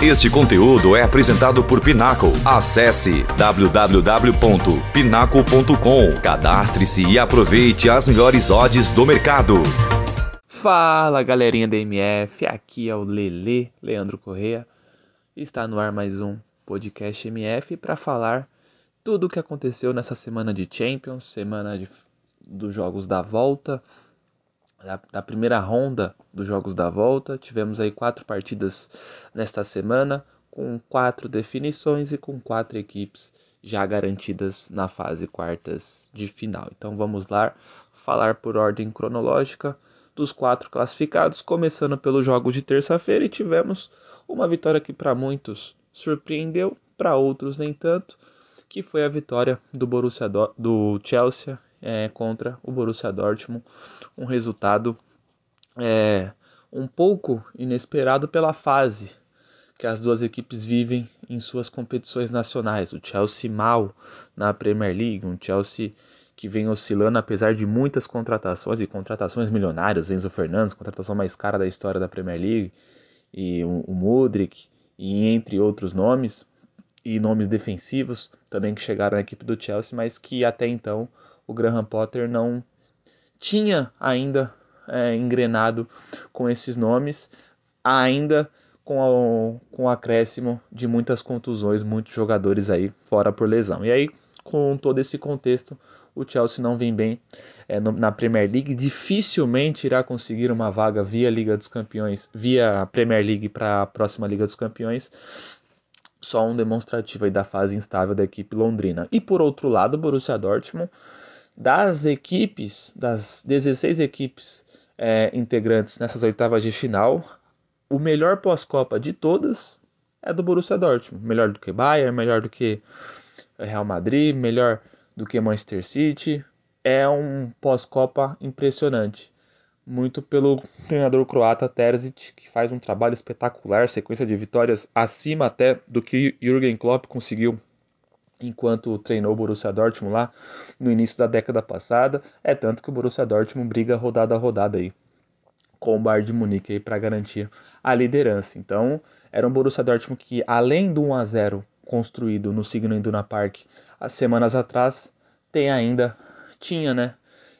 Este conteúdo é apresentado por Pinaco. Acesse www.pinaco.com. Cadastre-se e aproveite as melhores odds do mercado. Fala galerinha da MF, aqui é o Lele, Leandro Correia. Está no ar mais um podcast MF para falar tudo o que aconteceu nessa semana de Champions, semana de, dos jogos da volta, da, da, primeira ronda dos jogos da volta. Tivemos aí quatro partidas nesta semana, com quatro definições e com quatro equipes já garantidas na fase quartas de final. Então vamos lá falar por ordem cronológica dos quatro classificados, começando pelos jogos de terça-feira e tivemos uma vitória que para muitos surpreendeu, para outros nem tanto, que foi a vitória do Borussia do, do Chelsea é, contra o Borussia Dortmund, um resultado é, um pouco inesperado pela fase que as duas equipes vivem em suas competições nacionais. O Chelsea mal na Premier League, um Chelsea que vem oscilando apesar de muitas contratações e contratações milionárias, Enzo Fernandes, contratação mais cara da história da Premier League, e o, o Mudrik, e entre outros nomes, e nomes defensivos também que chegaram na equipe do Chelsea, mas que até então o Graham Potter não tinha ainda é, engrenado com esses nomes, ainda com, a, com o acréscimo de muitas contusões, muitos jogadores aí fora por lesão. E aí, com todo esse contexto, o Chelsea não vem bem é, no, na Premier League, dificilmente irá conseguir uma vaga via Liga dos Campeões, via Premier League para a próxima Liga dos Campeões. Só um demonstrativo aí da fase instável da equipe londrina. E por outro lado, o Borussia Dortmund das equipes, das 16 equipes é, integrantes nessas oitavas de final, o melhor pós-Copa de todas é do Borussia Dortmund. Melhor do que Bayern, melhor do que Real Madrid, melhor do que Manchester City. É um pós-Copa impressionante. Muito pelo treinador croata Terzic, que faz um trabalho espetacular, sequência de vitórias acima até do que Jürgen Klopp conseguiu enquanto treinou o Borussia Dortmund lá no início da década passada. É tanto que o Borussia Dortmund briga rodada a rodada aí com o Bayern de Munique aí para garantir a liderança. Então, era um Borussia Dortmund que além do 1 a 0 construído no Signal Iduna Park as semanas atrás, tem ainda tinha, né,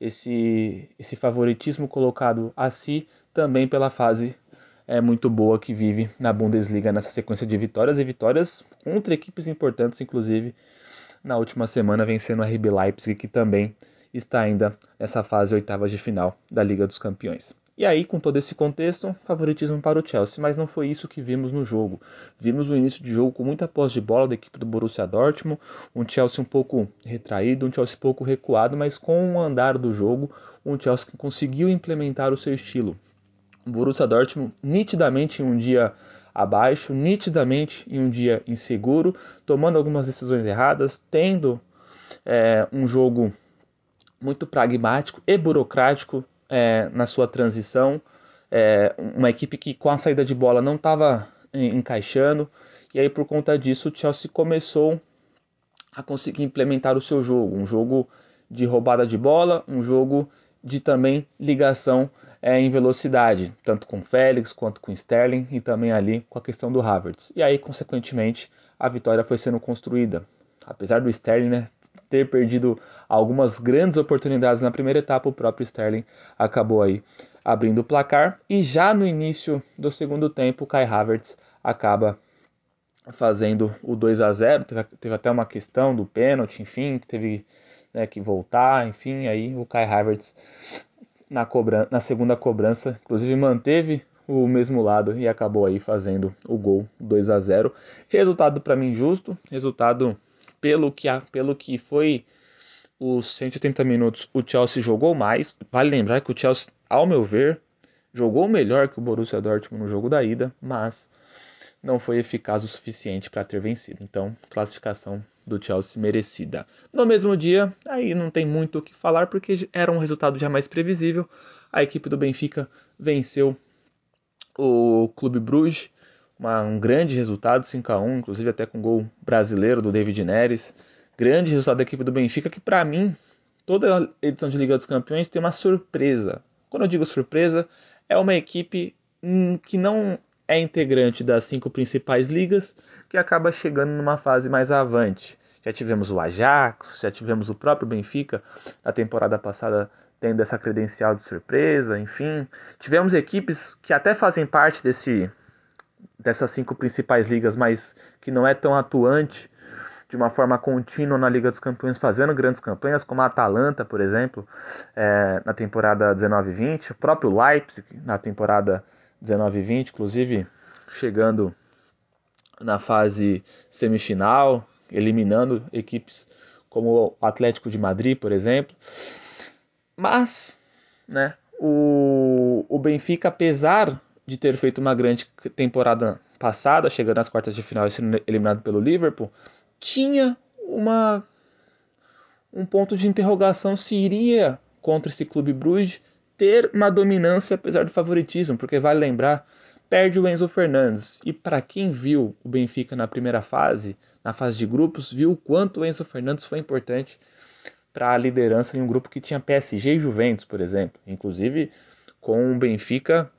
esse esse favoritismo colocado a si também pela fase é muito boa que vive na Bundesliga nessa sequência de vitórias e vitórias contra equipes importantes, inclusive na última semana vencendo a RB Leipzig, que também está ainda nessa fase oitavas de final da Liga dos Campeões. E aí, com todo esse contexto, favoritismo para o Chelsea, mas não foi isso que vimos no jogo. Vimos o início de jogo com muita posse de bola da equipe do Borussia Dortmund, um Chelsea um pouco retraído, um Chelsea pouco recuado, mas com o andar do jogo, um Chelsea que conseguiu implementar o seu estilo, Borussia Dortmund nitidamente em um dia abaixo, nitidamente em um dia inseguro, tomando algumas decisões erradas, tendo é, um jogo muito pragmático e burocrático é, na sua transição, é, uma equipe que com a saída de bola não estava encaixando, e aí por conta disso o Chelsea começou a conseguir implementar o seu jogo, um jogo de roubada de bola, um jogo de também ligação é, em velocidade, tanto com Félix quanto com Sterling e também ali com a questão do Havertz. E aí, consequentemente, a vitória foi sendo construída. Apesar do Sterling né, ter perdido algumas grandes oportunidades na primeira etapa, o próprio Sterling acabou aí abrindo o placar. E já no início do segundo tempo, o Kai Havertz acaba fazendo o 2 a 0 teve, teve até uma questão do pênalti, enfim, que teve né, que voltar, enfim, aí o Kai Havertz na, cobrança, na segunda cobrança, inclusive manteve o mesmo lado e acabou aí fazendo o gol 2 a 0. Resultado para mim justo, resultado pelo que pelo que foi os 180 minutos, o Chelsea jogou mais. Vale lembrar que o Chelsea, ao meu ver, jogou melhor que o Borussia Dortmund no jogo da ida, mas não foi eficaz o suficiente para ter vencido. Então, classificação do Chelsea merecida. No mesmo dia, aí não tem muito o que falar porque era um resultado já mais previsível. A equipe do Benfica venceu o Clube Bruges, uma, um grande resultado, 5 a 1, inclusive até com gol brasileiro do David Neres. Grande resultado da equipe do Benfica que para mim toda edição de Liga dos Campeões tem uma surpresa. Quando eu digo surpresa, é uma equipe hum, que não é integrante das cinco principais ligas, que acaba chegando numa fase mais avante. Já tivemos o Ajax, já tivemos o próprio Benfica na temporada passada tendo essa credencial de surpresa, enfim. Tivemos equipes que até fazem parte desse, dessas cinco principais ligas, mas que não é tão atuante de uma forma contínua na Liga dos Campeões, fazendo grandes campanhas, como a Atalanta, por exemplo, é, na temporada 19-20, o próprio Leipzig na temporada 19-20, inclusive chegando na fase semifinal, eliminando equipes como o Atlético de Madrid, por exemplo. Mas, né, o, o Benfica, apesar de ter feito uma grande temporada passada, chegando às quartas de final e sendo eliminado pelo Liverpool, tinha uma um ponto de interrogação se iria contra esse clube Bruges ter uma dominância apesar do favoritismo, porque vale lembrar, perde o Enzo Fernandes. E para quem viu o Benfica na primeira fase, na fase de grupos, viu o quanto o Enzo Fernandes foi importante para a liderança em um grupo que tinha PSG e Juventus, por exemplo. Inclusive com o Benfica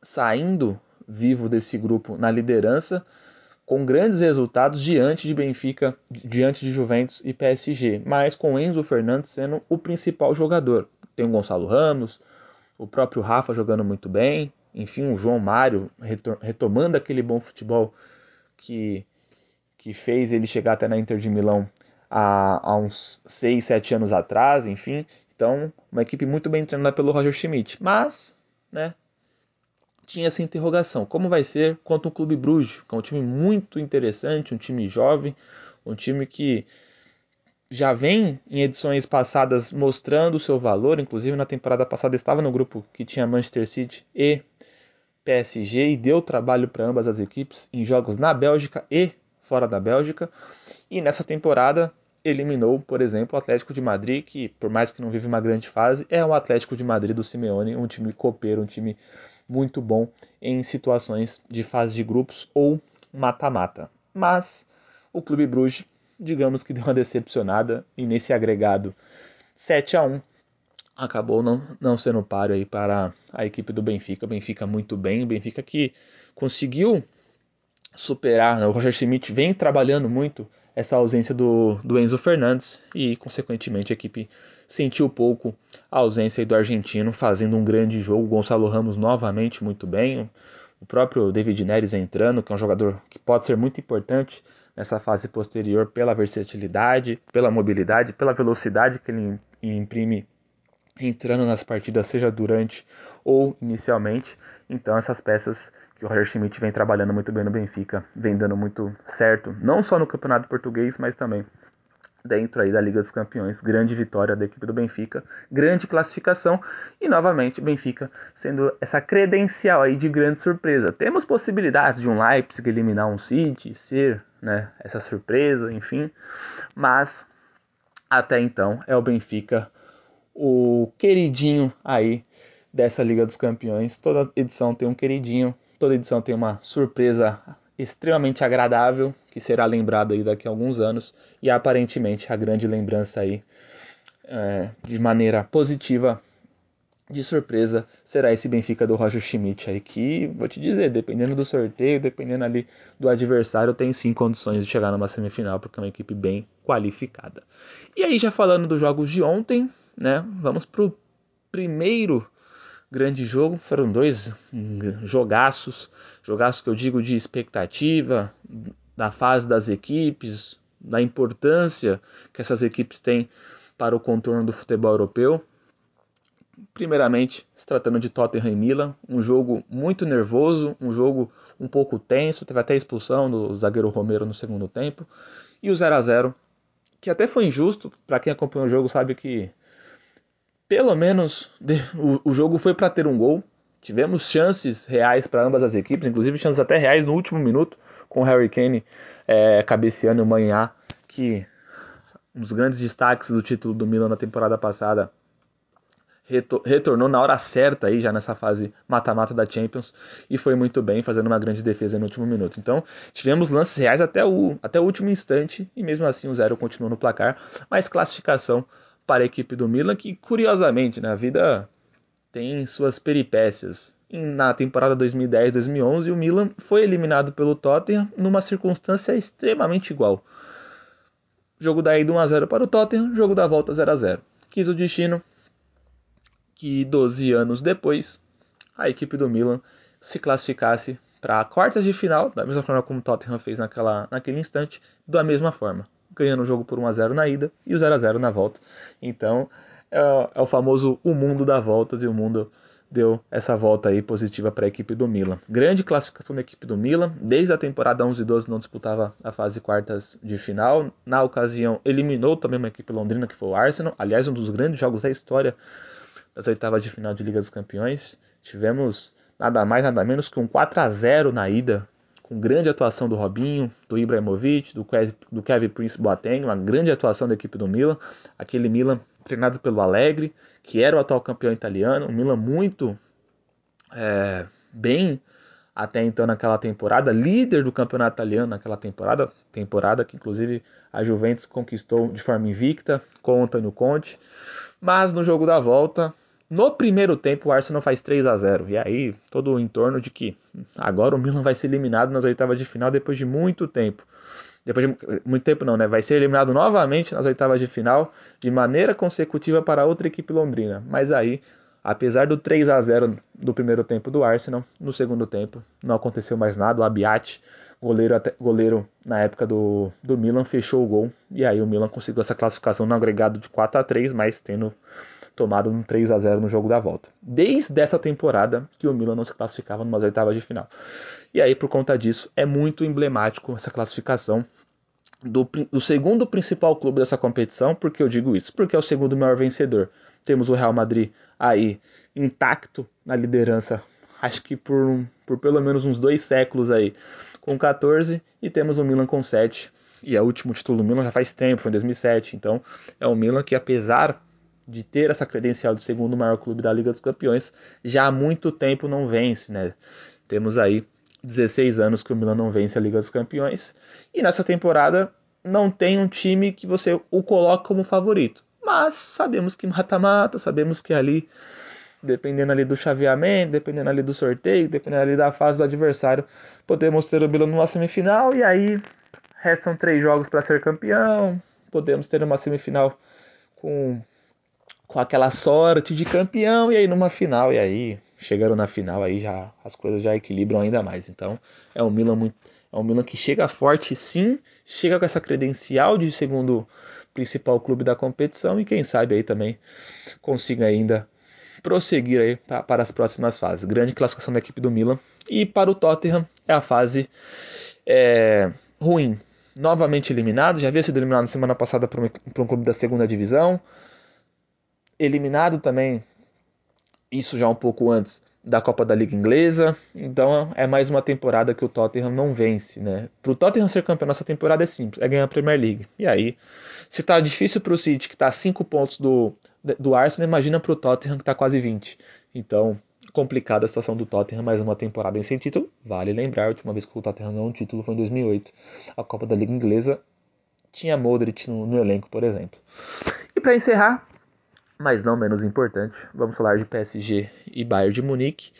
saindo vivo desse grupo na liderança, com grandes resultados diante de Benfica, diante de Juventus e PSG, mas com Enzo Fernandes sendo o principal jogador. Tem o Gonçalo Ramos, o próprio Rafa jogando muito bem, enfim, o João Mário retomando aquele bom futebol que, que fez ele chegar até na Inter de Milão há, há uns 6, 7 anos atrás, enfim. Então, uma equipe muito bem treinada pelo Roger Schmidt. Mas, né, tinha essa interrogação: como vai ser contra o Clube Bruges, que é um time muito interessante, um time jovem, um time que já vem em edições passadas mostrando o seu valor, inclusive na temporada passada estava no grupo que tinha Manchester City e PSG e deu trabalho para ambas as equipes em jogos na Bélgica e fora da Bélgica. E nessa temporada eliminou, por exemplo, o Atlético de Madrid, que por mais que não vive uma grande fase, é um Atlético de Madrid do Simeone, um time copeiro, um time muito bom em situações de fase de grupos ou mata-mata. Mas o Clube Bruges, digamos que deu uma decepcionada e nesse agregado 7 a 1 acabou não, não sendo páreo aí para a equipe do Benfica. O Benfica muito bem, o Benfica que conseguiu superar, né? o Roger Schmidt vem trabalhando muito essa ausência do, do Enzo Fernandes e, consequentemente, a equipe sentiu pouco a ausência do argentino, fazendo um grande jogo. Gonçalo Ramos novamente muito bem. O próprio David Neres entrando, que é um jogador que pode ser muito importante nessa fase posterior pela versatilidade, pela mobilidade, pela velocidade que ele imprime entrando nas partidas, seja durante ou inicialmente. Então essas peças que o Roger Schmidt vem trabalhando muito bem no Benfica, vem dando muito certo, não só no Campeonato Português, mas também dentro aí da Liga dos Campeões. Grande vitória da equipe do Benfica, grande classificação e novamente Benfica sendo essa credencial aí de grande surpresa. Temos possibilidades de um Leipzig eliminar um City, ser, né, essa surpresa, enfim, mas até então é o Benfica o queridinho aí dessa Liga dos Campeões. Toda edição tem um queridinho, toda edição tem uma surpresa extremamente agradável que será lembrado aí daqui a alguns anos e aparentemente a grande lembrança aí é, de maneira positiva de surpresa será esse Benfica do Roger Schmidt aí que vou te dizer dependendo do sorteio dependendo ali do adversário tem sim condições de chegar numa semifinal porque é uma equipe bem qualificada. E aí já falando dos jogos de ontem né vamos pro primeiro grande jogo. Foram dois jogaços, jogaços que eu digo de expectativa, da fase das equipes, da importância que essas equipes têm para o contorno do futebol europeu. Primeiramente, se tratando de Tottenham e Milan, um jogo muito nervoso, um jogo um pouco tenso, teve até expulsão do zagueiro Romero no segundo tempo, e o 0 a 0 que até foi injusto, para quem acompanhou o jogo sabe que pelo menos o, o jogo foi para ter um gol. Tivemos chances reais para ambas as equipes, inclusive chances até reais no último minuto, com o Harry Kane é, cabeceando o Manhã, que um dos grandes destaques do título do Milan na temporada passada retornou na hora certa aí já nessa fase mata-mata da Champions e foi muito bem fazendo uma grande defesa no último minuto. Então tivemos lances reais até o, até o último instante e mesmo assim o zero continuou no placar, mas classificação para a equipe do Milan, que curiosamente na vida tem suas peripécias. Na temporada 2010-2011, o Milan foi eliminado pelo Tottenham numa circunstância extremamente igual. Jogo da ida 1x0 para o Tottenham, jogo da volta 0x0. Quis o destino que 12 anos depois a equipe do Milan se classificasse para a quartas de final, da mesma forma como o Tottenham fez naquela, naquele instante, da mesma forma, ganhando o jogo por 1 a 0 na ida e o 0 a 0 na volta. Então, é, é o famoso o mundo dá voltas e o mundo deu essa volta aí positiva para a equipe do Milan. Grande classificação da equipe do Milan, desde a temporada 11 e 12 não disputava a fase quartas de final. Na ocasião, eliminou também uma equipe londrina que foi o Arsenal, aliás, um dos grandes jogos da história das oitavas de final de Liga dos Campeões. Tivemos nada mais, nada menos que um 4 a 0 na ida, com grande atuação do Robinho, do Ibrahimovic, do, do Kevin Prince Boateng, uma grande atuação da equipe do Milan. Aquele Milan treinado pelo Alegre, que era o atual campeão italiano. Um Milan muito é, bem até então naquela temporada, líder do campeonato italiano naquela temporada, temporada que inclusive a Juventus conquistou de forma invicta com o Antônio Conte. Mas no jogo da volta, no primeiro tempo, o Arsenal faz 3 a 0 E aí, todo o entorno de que agora o Milan vai ser eliminado nas oitavas de final depois de muito tempo. Depois de muito tempo não, né? Vai ser eliminado novamente nas oitavas de final de maneira consecutiva para outra equipe londrina. Mas aí, apesar do 3 a 0 do primeiro tempo do Arsenal, no segundo tempo não aconteceu mais nada. O Abiat, goleiro, goleiro na época do, do Milan, fechou o gol. E aí o Milan conseguiu essa classificação no agregado de 4 a 3 mas tendo tomado um 3 a 0 no jogo da volta. Desde essa temporada que o Milan não se classificava numa oitavas de final. E aí, por conta disso, é muito emblemático essa classificação do, do, segundo principal clube dessa competição. Por que eu digo isso? Porque é o segundo maior vencedor. Temos o Real Madrid aí intacto na liderança, acho que por, por pelo menos uns dois séculos aí, com 14, e temos o Milan com 7. E é o último título do Milan já faz tempo, foi em 2007. Então é o Milan que, apesar de ter essa credencial de segundo maior clube da Liga dos Campeões, já há muito tempo não vence, né? Temos aí 16 anos que o Milan não vence a Liga dos Campeões e nessa temporada não tem um time que você o coloque como favorito. Mas sabemos que mata-mata, sabemos que ali dependendo ali do chaveamento, dependendo ali do sorteio, dependendo ali da fase do adversário, podemos ter o Milan numa semifinal e aí restam três jogos para ser campeão, podemos ter uma semifinal com com aquela sorte de campeão e aí numa final e aí chegaram na final aí já as coisas já equilibram ainda mais. Então é um Milan muito é um Milan que chega forte sim, chega com essa credencial de segundo principal clube da competição e quem sabe aí também consiga ainda prosseguir aí para as próximas fases. Grande classificação da equipe do Milan e para o Tottenham é a fase é, ruim. Novamente eliminado, já havia sido eliminado na semana passada um, por um clube da segunda divisão eliminado também, isso já um pouco antes da Copa da Liga Inglesa. Então é mais uma temporada que o Tottenham não vence, né? Para o Tottenham ser campeão nessa temporada é simples, é ganhar a Premier League. E aí, se está difícil para o City que está a 5 pontos do, do Arsenal, imagina para o Tottenham que está quase 20. Então, complicada a situação do Tottenham, mais uma temporada sem título. Vale lembrar, a última vez que o Tottenham ganhou um título foi em 2008. A Copa da Liga Inglesa tinha Modric no, no elenco, por exemplo. E para encerrar, mas não menos importante, vamos falar de PSG e Bayern de Munique.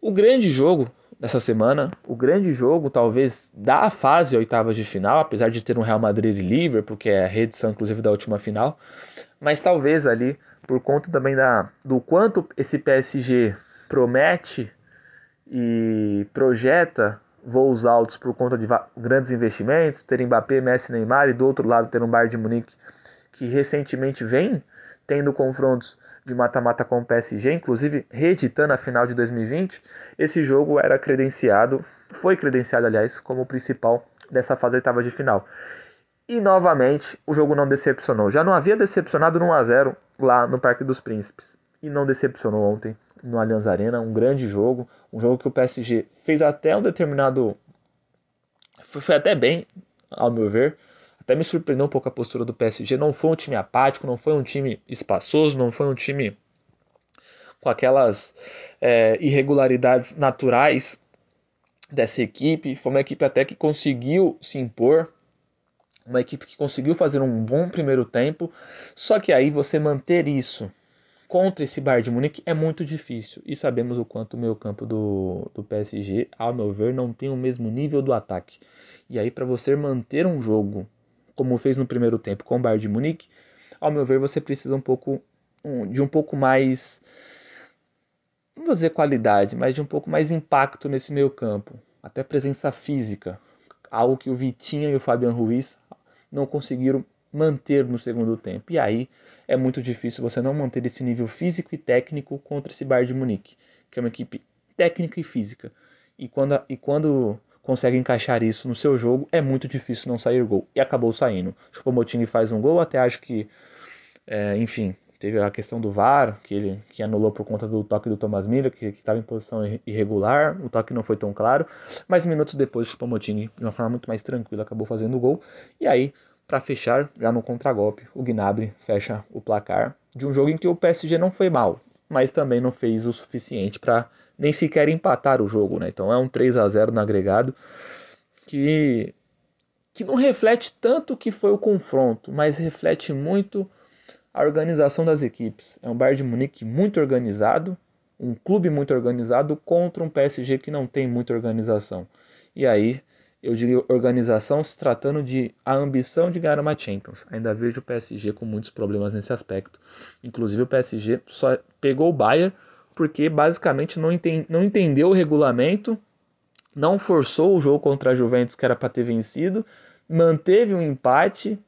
O grande jogo dessa semana, o grande jogo talvez da fase oitavas de final, apesar de ter um Real Madrid e Liverpool, que é a reedição inclusive da última final, mas talvez ali por conta também da, do quanto esse PSG promete e projeta voos altos por conta de grandes investimentos, ter Mbappé, Messi, Neymar e do outro lado ter um Bayern de Munique que recentemente vem tendo confrontos de mata-mata com o PSG, inclusive reeditando a final de 2020, esse jogo era credenciado, foi credenciado, aliás, como o principal dessa fase oitava de final. E novamente, o jogo não decepcionou. Já não havia decepcionado no 1 a 0 lá no Parque dos Príncipes e não decepcionou ontem no Allianz Arena, um grande jogo, um jogo que o PSG fez até um determinado foi até bem, ao meu ver, até me surpreendeu um pouco a postura do PSG. Não foi um time apático, não foi um time espaçoso, não foi um time com aquelas é, irregularidades naturais dessa equipe. Foi uma equipe até que conseguiu se impor, uma equipe que conseguiu fazer um bom primeiro tempo. Só que aí você manter isso contra esse Bayern de Munique é muito difícil. E sabemos o quanto o meio campo do, do PSG, ao meu ver, não tem o mesmo nível do ataque. E aí, para você manter um jogo, como fez no primeiro tempo com o Bayern de Munique, ao meu ver, você precisa um pouco de um pouco mais, não vou dizer qualidade, mas de um pouco mais impacto nesse meio campo. Até presença física, algo que o Vitinha e o Fabian Ruiz não conseguiram manter no segundo tempo. E aí é muito difícil você não manter esse nível físico e técnico contra esse Bayern de Munique, que é uma equipe técnica e física. E quando, e quando consegue encaixar isso no seu jogo, é muito difícil não sair gol. E acabou saindo. O Choupo-Moting faz um gol, até acho que, é, enfim, teve a questão do VAR, que ele que anulou por conta do toque do Thomas Miller, que estava em posição irregular, o toque não foi tão claro, mas minutos depois o de uma forma muito mais tranquila, acabou fazendo o gol. E aí para fechar, já no contragolpe, o Gnabry fecha o placar de um jogo em que o PSG não foi mal, mas também não fez o suficiente para nem sequer empatar o jogo, né? Então é um 3 a 0 no agregado que que não reflete tanto o que foi o confronto, mas reflete muito a organização das equipes. É um Bayern de Munique muito organizado, um clube muito organizado contra um PSG que não tem muita organização. E aí eu diria organização se tratando de a ambição de ganhar uma Champions. Ainda vejo o PSG com muitos problemas nesse aspecto. Inclusive o PSG só pegou o Bayern porque basicamente não, não entendeu o regulamento, não forçou o jogo contra a Juventus que era para ter vencido, manteve um empate.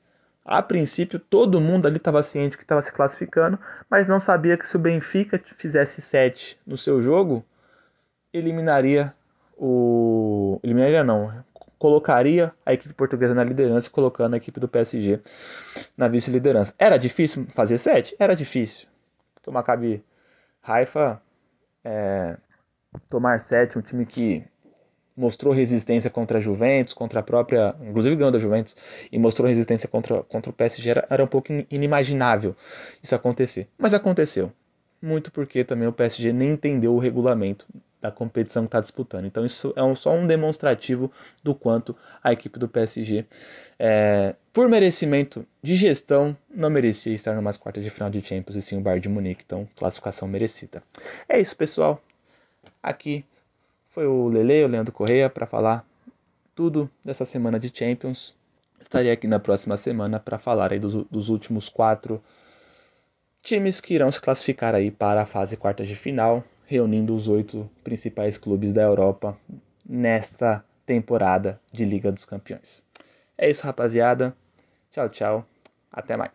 A princípio todo mundo ali estava ciente que estava se classificando, mas não sabia que se o Benfica fizesse 7 no seu jogo, eliminaria o eliminaria não, colocaria a equipe portuguesa na liderança, colocando a equipe do PSG na vice-liderança. Era difícil fazer sete? Era difícil. Porque Haifa é, tomar sete, um time que mostrou resistência contra a Juventus, contra a própria, inclusive ganhou da Juventus, e mostrou resistência contra, contra o PSG, era, era um pouco inimaginável isso acontecer. Mas aconteceu. Muito porque também o PSG nem entendeu o regulamento da competição que está disputando. Então isso é um, só um demonstrativo do quanto a equipe do PSG, é, por merecimento de gestão, não merecia estar numas quartas de final de Champions e sim o Bayern de Munique. Então classificação merecida. É isso, pessoal. Aqui foi o Lele, o Leandro Correia, para falar tudo dessa semana de Champions. Estarei aqui na próxima semana para falar aí dos, dos últimos quatro times que irão se classificar aí para a fase quartas de final reunindo os oito principais clubes da Europa nesta temporada de Liga dos Campeões. É isso, rapaziada. Tchau, tchau. Até mais.